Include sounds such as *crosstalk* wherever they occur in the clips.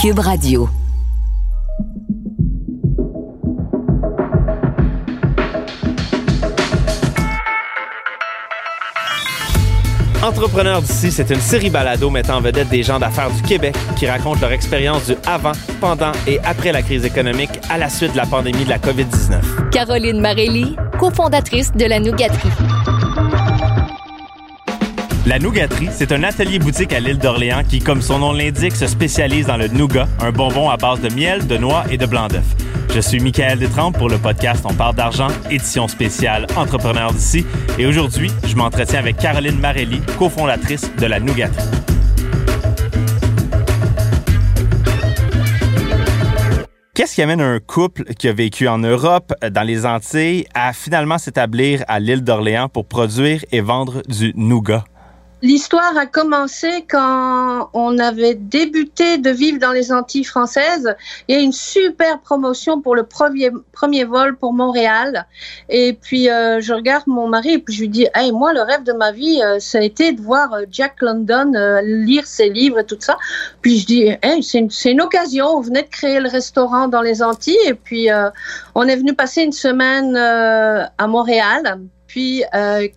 Cube Radio. Entrepreneurs d'ici, c'est une série balado mettant en vedette des gens d'affaires du Québec qui racontent leur expérience du avant, pendant et après la crise économique à la suite de la pandémie de la COVID-19. Caroline Marelli, cofondatrice de la Nougaterie. La Nougaterie, c'est un atelier boutique à l'île d'Orléans qui, comme son nom l'indique, se spécialise dans le nougat, un bonbon à base de miel, de noix et de blanc d'œuf. Je suis Michael Détrempe pour le podcast On parle d'argent, édition spéciale Entrepreneurs d'ici. Et aujourd'hui, je m'entretiens avec Caroline Marelli, cofondatrice de la Nougaterie. Qu'est-ce qui amène un couple qui a vécu en Europe, dans les Antilles, à finalement s'établir à l'île d'Orléans pour produire et vendre du nougat? L'histoire a commencé quand on avait débuté de vivre dans les Antilles françaises. Il y a une super promotion pour le premier, premier vol pour Montréal. Et puis, euh, je regarde mon mari et puis je lui dis, hey, moi, le rêve de ma vie, euh, ça a été de voir euh, Jack London lire ses livres et tout ça. Puis je dis, hey, c'est une, une, occasion. On venait de créer le restaurant dans les Antilles et puis on est venu passer une semaine à Montréal. Puis,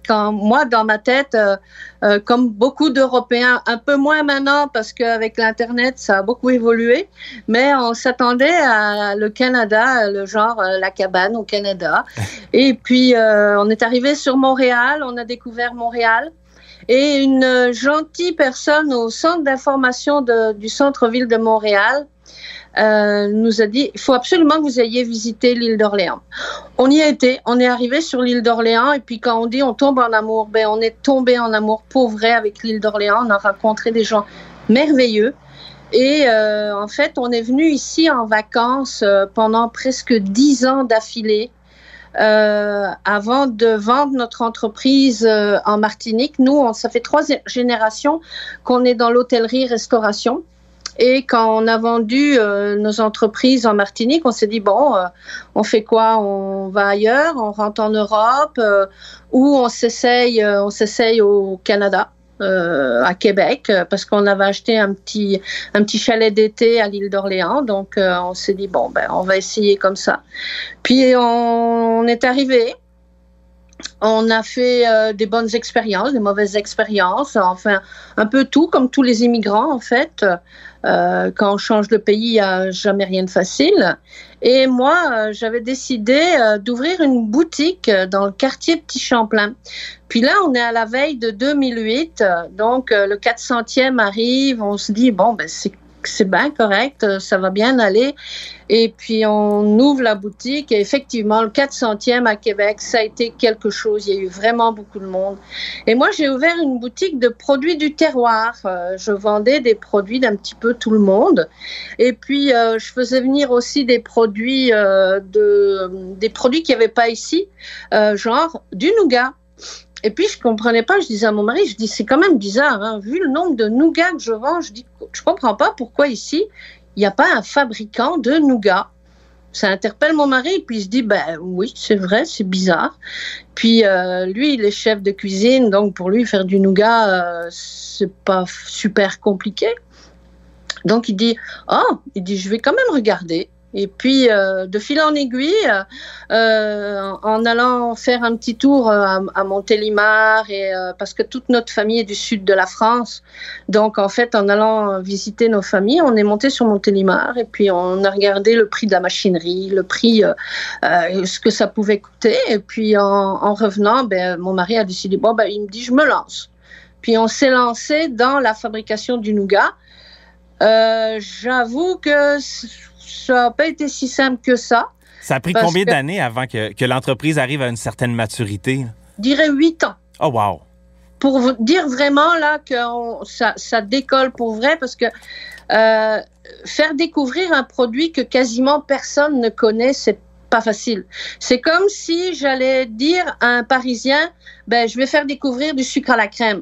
quand moi, dans ma tête, euh, comme beaucoup d'Européens, un peu moins maintenant parce qu'avec l'Internet, ça a beaucoup évolué, mais on s'attendait à le Canada, le genre euh, la cabane au Canada. *laughs* Et puis, euh, on est arrivé sur Montréal, on a découvert Montréal. Et une gentille personne au centre d'information du centre-ville de Montréal euh, nous a dit il faut absolument que vous ayez visité l'île d'Orléans. On y a été, on est arrivé sur l'île d'Orléans et puis quand on dit on tombe en amour, ben on est tombé en amour pour vrai avec l'île d'Orléans. On a rencontré des gens merveilleux. Et euh, en fait, on est venu ici en vacances euh, pendant presque dix ans d'affilée. Avant de vendre notre entreprise en Martinique. Nous, ça fait trois générations qu'on est dans l'hôtellerie-restauration. Et quand on a vendu euh, nos entreprises en Martinique, on s'est dit bon, euh, on fait quoi? On va ailleurs, on rentre en Europe euh, ou on s'essaye, on s'essaye au Canada. à Québec parce qu'on avait acheté un petit un petit chalet d'été à l'île d'Orléans. Donc on s'est dit bon ben on va essayer comme ça. Puis on est arrivé on a fait euh, des bonnes expériences, des mauvaises expériences, enfin un peu tout, comme tous les immigrants en fait. Euh, quand on change de pays, il n'y a jamais rien de facile. Et moi, euh, j'avais décidé d'ouvrir une boutique dans le quartier Petit Champlain. Puis là, on est à la veille de 2008, donc le 400e arrive, on se dit, bon, ben, c'est c'est bien correct, euh, ça va bien aller. Et puis on ouvre la boutique et effectivement, le 400e à Québec, ça a été quelque chose. Il y a eu vraiment beaucoup de monde. Et moi, j'ai ouvert une boutique de produits du terroir. Euh, je vendais des produits d'un petit peu tout le monde. Et puis, euh, je faisais venir aussi des produits, de, des produits qu'il n'y avait pas ici, genre du nougat. Et puis, je comprenais pas. Je disais à mon mari, je dis, c'est quand même bizarre, hein. vu le nombre de nougats que je vends, je dis, je comprends pas pourquoi ici, il n'y a pas un fabricant de nougats. Ça interpelle mon mari, puis il se dit, ben oui, c'est vrai, c'est bizarre. Puis euh, lui, il est chef de cuisine, donc pour lui, faire du nougat, euh, c'est pas super compliqué. Donc il dit, oh, il dit, je vais quand même regarder. Et puis, euh, de fil en aiguille, euh, en allant faire un petit tour euh, à, Montélimar, et, parce que toute notre famille est du sud de la France, donc en fait, en allant visiter nos familles, on est monté sur Montélimar et puis on a regardé le prix de la machinerie, le prix, ce que ça pouvait coûter. Et puis en, revenant, ben, mon mari a décidé, bon, ben, il me dit, je me lance. Puis on s'est lancé dans la fabrication du nougat. J'avoue que ça n'a pas été si simple que ça. Ça a pris combien d'années avant que, l'entreprise arrive à une certaine maturité? Je dirais huit ans. Oh, wow! Pour vous dire vraiment là que ça, décolle pour vrai, parce que faire découvrir un produit que quasiment personne ne connaît, c'est pas facile. C'est comme si j'allais dire à un Parisien, ben, je vais faire découvrir du sucre à la crème.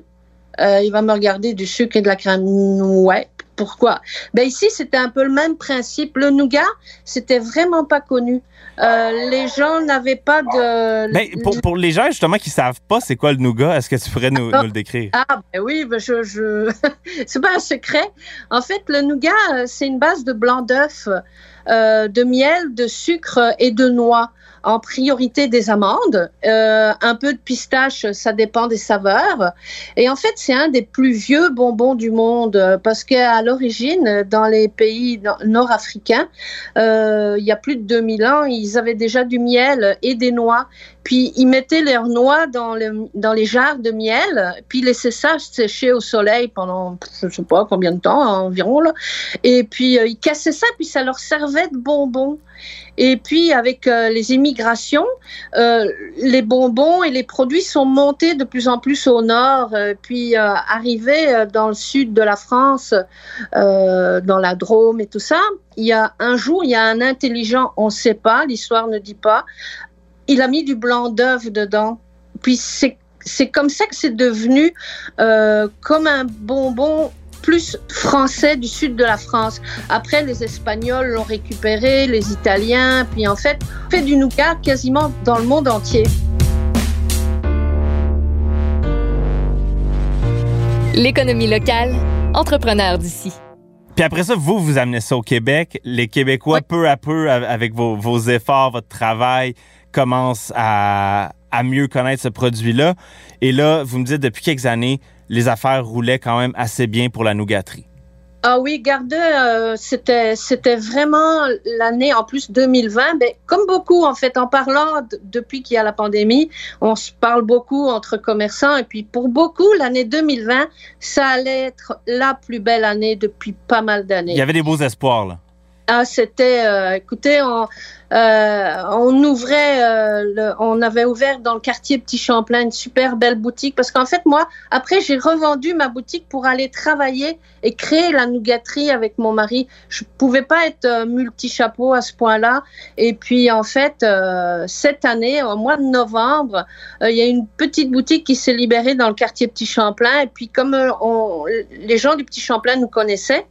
Euh, il va me regarder du sucre et de la crème. Ouais. Pourquoi Ben ici c'était un peu le même principe. Le nougat c'était vraiment pas connu. Euh, les gens n'avaient pas de. Mais ben, pour, pour, les gens justement qui savent pas c'est quoi le nougat, est-ce que tu pourrais nous, nous le décrire? Ah ben oui, ben je, je... *laughs* c'est pas un secret. En fait, le nougat euh, c'est une base de blanc d'œuf, euh, de miel, de sucre et de noix en priorité des amandes, euh, un peu de pistache, ça dépend des saveurs. Et en fait, c'est un des plus vieux bonbons du monde parce qu'à l'origine, dans les pays nord-africains, euh, il y a plus de 2000 ans, ils avaient déjà du miel et des noix. Puis ils mettaient leurs noix dans, les jarres de miel, puis laissaient ça sécher au soleil pendant je ne sais pas combien de temps environ. Et puis euh, ils cassaient ça, puis ça leur servait de bonbons. Et puis avec euh, les immigrations, euh, les bonbons et les produits sont montés de plus en plus au nord, puis arrivés dans le sud de la France, dans la Drôme et tout ça. Il y a un jour, il y a un intelligent, on ne sait pas, l'histoire ne dit pas, il a mis du blanc d'œuf dedans. Puis c'est comme ça que c'est devenu euh, comme un bonbon plus français du sud de la France. Après, les Espagnols l'ont récupéré, les Italiens, puis en fait, fait du nougat quasiment dans le monde entier. L'économie locale, entrepreneur d'ici. Puis après ça, vous, vous amenez ça au Québec. Les Québécois, peu à peu, avec vos, vos efforts, votre travail, commence à, à mieux connaître ce produit-là. Et là, vous me dites, depuis quelques années, les affaires roulaient quand même assez bien pour la nougaterie. Ah oui, Gardeux, euh, c'était c'était vraiment l'année en plus 2020. Ben, comme beaucoup en fait, en parlant depuis qu'il y a la pandémie, on se parle beaucoup entre commerçants et puis pour beaucoup l'année 2020, ça allait être la plus belle année depuis pas mal d'années. Il y avait des beaux espoirs là. Ah, c'était, euh, écoutez, on, euh, ouvrait, euh, on avait ouvert dans le quartier Petit Champlain une super belle boutique parce qu'en fait, moi, après, j'ai revendu ma boutique pour aller travailler et créer la nougaterie avec mon mari. Je pouvais pas être multi-chapeau à ce point-là. Et puis, en fait, cette année, au mois de novembre, il y a une petite boutique qui s'est libérée dans le quartier Petit Champlain. Et puis, comme les gens du Petit Champlain nous connaissaient,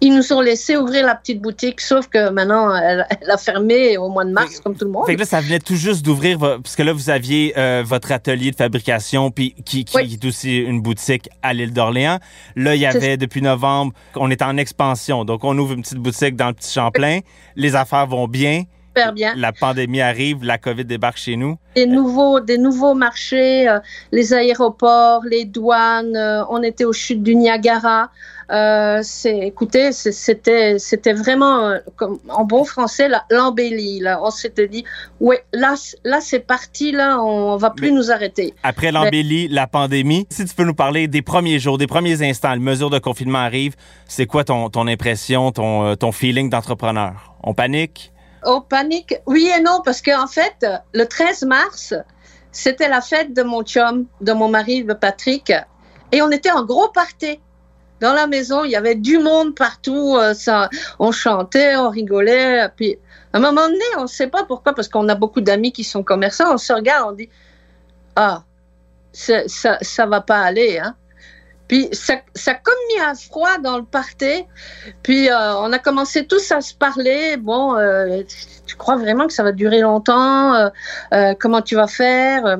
ils nous ont laissé ouvrir la petite boutique, sauf que maintenant, elle, a fermé au mois de mars, comme tout le monde. Fait que là, ça venait tout juste d'ouvrir, parce que là, vous aviez euh, votre atelier de fabrication, puis qui, qui est aussi une boutique à l'île d'Orléans. Là, il y avait, depuis novembre, on est en expansion. Donc, on ouvre une petite boutique dans le Petit Champlain. Les affaires vont bien. Super bien. La pandémie arrive, la COVID débarque chez nous. Des nouveaux, des nouveaux marchés, euh, les aéroports, les douanes. Euh, on était aux chutes du Niagara. Euh, c'est, écoutez, c'était, c'était vraiment, euh, comme, en bon français, l'embellie. On s'était dit, ouais, là, là, c'est parti. Là, on, va plus nous arrêter. Après l'embellie, la pandémie, si tu peux nous parler des premiers jours, des premiers instants, les mesures de confinement arrivent. C'est quoi ton, ton impression, ton, ton feeling d'entrepreneur? On panique? On panique, oui et non, parce qu'en fait, le 13 mars, c'était la fête de mon chum, de mon mari, de Patrick, et on était en gros party. Dans la maison, il y avait du monde partout. Euh, ça, on chantait, on rigolait. Puis, à un moment donné, on ne sait pas pourquoi, parce qu'on a beaucoup d'amis qui sont commerçants. On se regarde, on dit Ah, ça, ça va pas aller. Hein? Puis ça, ça a comme mis un froid dans le party. Puis euh, on a commencé tous à se parler. Bon, euh, tu crois vraiment que ça va durer longtemps? Comment tu vas faire?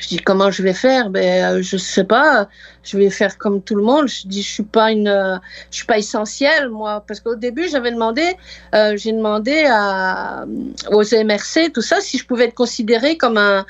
Je dis comment je vais faire? Ben euh, je sais pas. Je vais faire comme tout le monde. Je dis je suis pas une, euh, je suis pas essentielle moi parce qu'au début j'avais demandé, euh, j'ai demandé aux MRC tout ça si je pouvais être considérée comme un,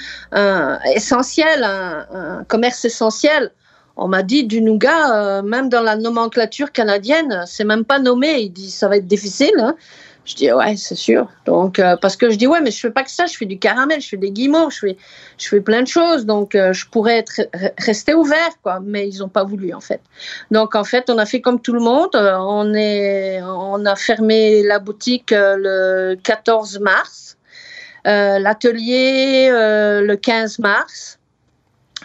essentiel, un, commerce essentiel. On m'a dit du nougat, même dans la nomenclature canadienne, c'est même pas nommé. Il dit ça va être difficile. Hein. Je dis ouais, c'est sûr. Donc euh, parce que je dis ouais, mais je fais pas que ça. Je fais du caramel, je fais des guimauves, je fais, je fais plein de choses. Donc euh, je pourrais être rester ouvert quoi, mais ils ont pas voulu en fait. Donc en fait, on a fait comme tout le monde. Euh, on est, on a fermé la boutique le 14 mars, l'atelier le 15 mars.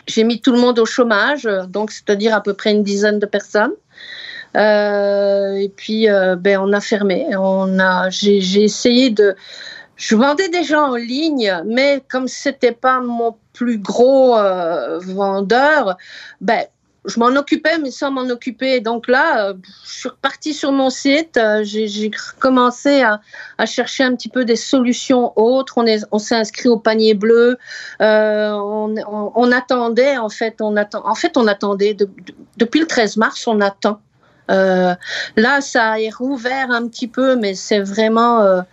J'ai mis tout le monde au chômage, donc c'est-à-dire à peu près une dizaine de personnes. et puis, ben, on a fermé. On a, j'ai essayé de je vendais déjà en ligne, mais comme c'était pas mon plus gros euh, vendeur, ben je m'en occupais, mais sans m'en occuper. Donc là, euh, je suis repartie sur mon site. Euh, j'ai commencé à, chercher un petit peu des solutions autres. On s'est on inscrit au panier bleu. On, on, on, attendait, en fait, on attend. En fait, on attendait depuis le 13 mars. On attend. là, ça est rouvert un petit peu, mais c'est vraiment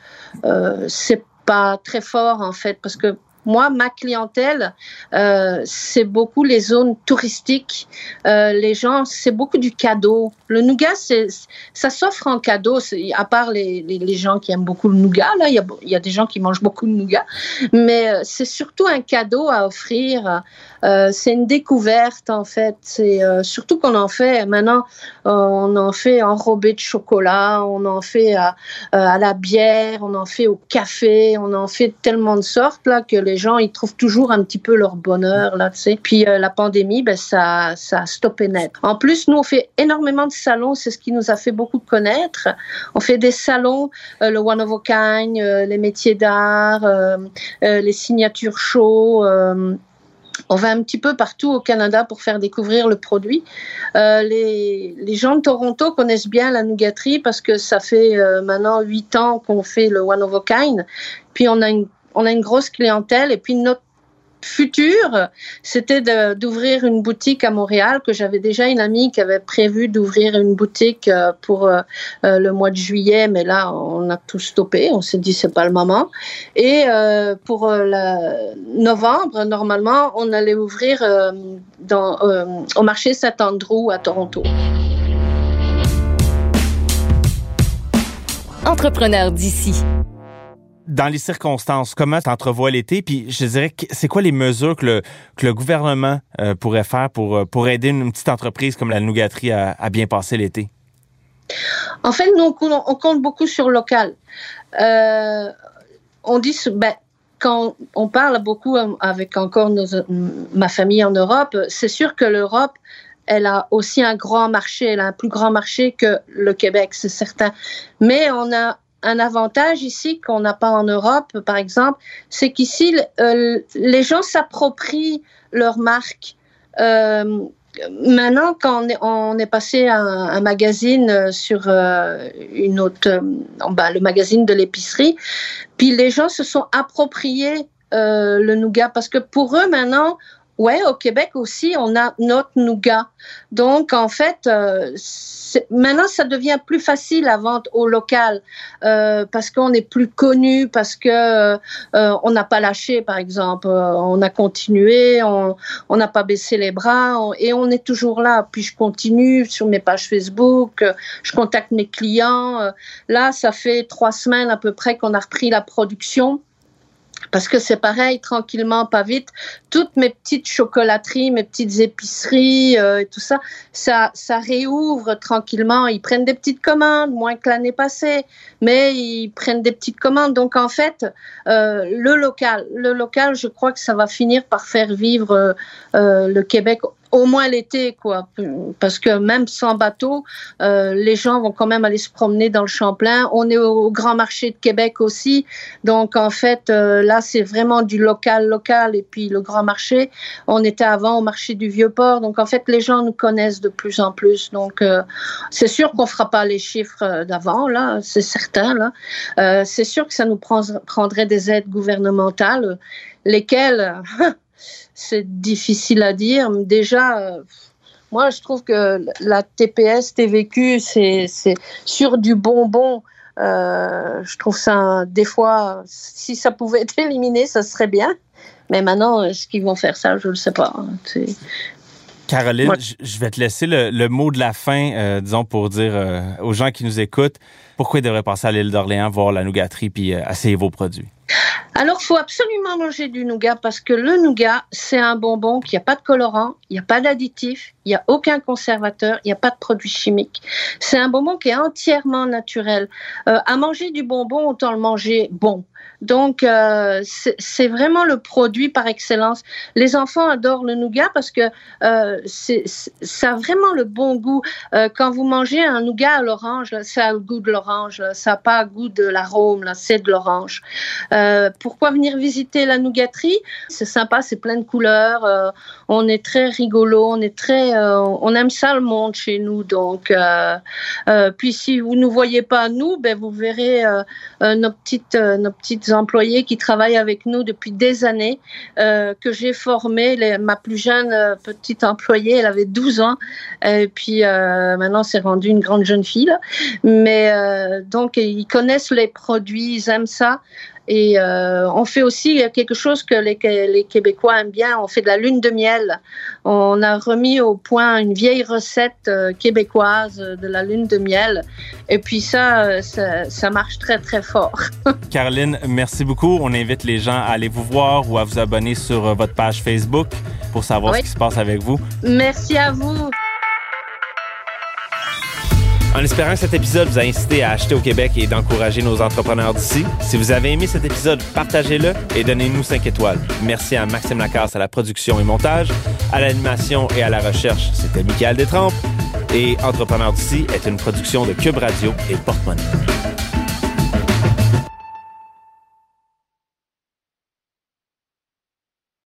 euh, c'est pas très fort en fait parce que moi, ma clientèle, euh, c'est beaucoup les zones touristiques. Euh, les gens, c'est beaucoup du cadeau. Le nougat, ça s'offre en cadeau, à part les, gens qui aiment beaucoup le nougat. Il y a, des gens qui mangent beaucoup de nougat, mais euh, c'est surtout un cadeau à offrir. C'est une découverte en fait. C'est surtout qu'on en fait maintenant, on en fait enrobé de chocolat, on en fait à, à la bière, on en fait au café, on en fait tellement de sortes là que les les gens, ils trouvent toujours un petit peu leur bonheur, là, tu sais. Puis euh, la pandémie, ben, ça, ça a stoppé net. En plus, nous, on fait énormément de salons, c'est ce qui nous a fait beaucoup connaître. On fait des salons, euh, le One of a Kind, euh, les métiers d'art, les signatures show. On va un petit peu partout au Canada pour faire découvrir le produit. les, gens de Toronto connaissent bien la nougaterie parce que ça fait maintenant huit ans qu'on fait le One of a Kind. Puis on a une on a une grosse clientèle et puis notre futur, c'était d'ouvrir une boutique à Montréal, que j'avais déjà une amie qui avait prévu d'ouvrir une boutique euh, pour euh, euh, le mois de juillet, mais là, on a tout stoppé, on s'est dit c'est pas le moment. Et pour novembre, normalement, on allait ouvrir au marché Saint-Andrew à Toronto. Entrepreneur d'ici dans les circonstances, comment tu entrevois l'été? Puis je dirais, c'est quoi les mesures que le, que le gouvernement euh, pourrait faire pour, euh, pour aider une petite entreprise comme la Nougaterie à, bien passer l'été? En fait, nous, on compte beaucoup sur local. Euh, on dit, ben, quand on parle beaucoup avec encore ma famille en Europe, c'est sûr que l'Europe, elle a aussi un grand marché, elle a un plus grand marché que le Québec, c'est certain. Mais on a un avantage ici qu'on n'a pas en Europe, par exemple, c'est qu'ici, euh, les gens s'approprient leur marque. Euh, maintenant, quand on est, passé à un, magazine sur euh, une autre, bah, le magazine de l'épicerie, puis les gens se sont appropriés le nougat parce que pour eux maintenant, Ouais, au Québec aussi, on a notre nougat. Donc, en fait, euh, maintenant, ça devient plus facile à vendre au local euh, parce qu'on est plus connu, parce que euh, on n'a pas lâché, par exemple. on a continué, on n'a pas baissé les bras et on est toujours là. Puis, je continue sur mes pages Facebook, je contacte mes clients. là, ça fait trois semaines à peu près qu'on a repris la production. Parce que c'est pareil, tranquillement, pas vite. Toutes mes petites chocolateries, mes petites épiceries euh, et tout ça, ça, ça réouvre tranquillement. Ils prennent des petites commandes, moins que l'année passée, mais ils prennent des petites commandes. Donc en fait, euh, le local, le local, je crois que ça va finir par faire vivre euh, le Québec au moins l'été, quoi. Parce que même sans bateau, euh, les gens vont quand même aller se promener dans le Champlain. On est au, Grand Marché de Québec aussi. Donc, en fait, euh, là, c'est vraiment du local, local. Et puis, le Grand Marché, on était avant au marché du Vieux-Port. Donc, en fait, les gens nous connaissent de plus en plus. Donc, euh, c'est sûr qu'on fera pas les chiffres d'avant, là. C'est certain, là. c'est sûr que ça nous prendrait des aides gouvernementales, lesquelles... *laughs* c'est difficile à dire. Déjà, euh, moi, je trouve que la TPS, TVQ, c'est sur du bonbon. Euh, je trouve ça, des fois, si ça pouvait être éliminé, ça serait bien. Mais maintenant, est-ce qu'ils vont faire ça? Je ne le sais pas. Caroline, je vais te laisser le, mot de la fin, euh, disons, pour dire aux gens qui nous écoutent pourquoi ils devraient passer à l'île d'Orléans, voir la nougaterie, puis essayer vos produits? Alors, il faut absolument manger du nougat parce que le nougat, c'est un bonbon qui n'a pas de colorant, il n'y a pas d'additif, il n'y a aucun conservateur, il n'y a pas de produits chimiques. C'est un bonbon qui est entièrement naturel. Euh, à manger du bonbon, autant le manger bon. Donc, euh, c'est vraiment le produit par excellence. Les enfants adorent le nougat parce que euh, ça a vraiment le bon goût. Euh, quand vous mangez un nougat à l'orange, ça a le goût de l'orange, ça n'a pas le goût de l'arôme, c'est de l'orange. Pourquoi venir visiter la nougaterie C'est sympa, c'est plein de couleurs. On est très rigolo, on est très, on aime ça le monde chez nous. Donc, puis si vous ne voyez pas nous, ben vous verrez nos petites, nos petites employés qui travaillent avec nous depuis des années, euh, que j'ai formé. Ma plus jeune euh, petite employée, elle avait 12 ans, et puis euh, maintenant c'est rendu une grande jeune fille. Mais donc ils connaissent les produits, ils aiment ça. Et euh, on fait aussi quelque chose que les, les, Québécois aiment bien, on fait de la lune de miel. On a remis au point une vieille recette euh, québécoise de la lune de miel. Et puis ça, euh, ça, ça marche très, très fort. *laughs* Caroline, merci beaucoup. On invite les gens à aller vous voir ou à vous abonner sur votre page Facebook pour savoir ce qui se passe avec vous. Merci à vous. En espérant que cet épisode vous a incité à acheter au Québec et d'encourager nos entrepreneurs d'ici, si vous avez aimé cet épisode, partagez-le et donnez-nous 5 étoiles. Merci à Maxime Lacasse à la production et montage, à l'animation et à la recherche. C'était Michael Détrempe et Entrepreneurs d'ici est une production de Cube Radio et Porte-Monnaie.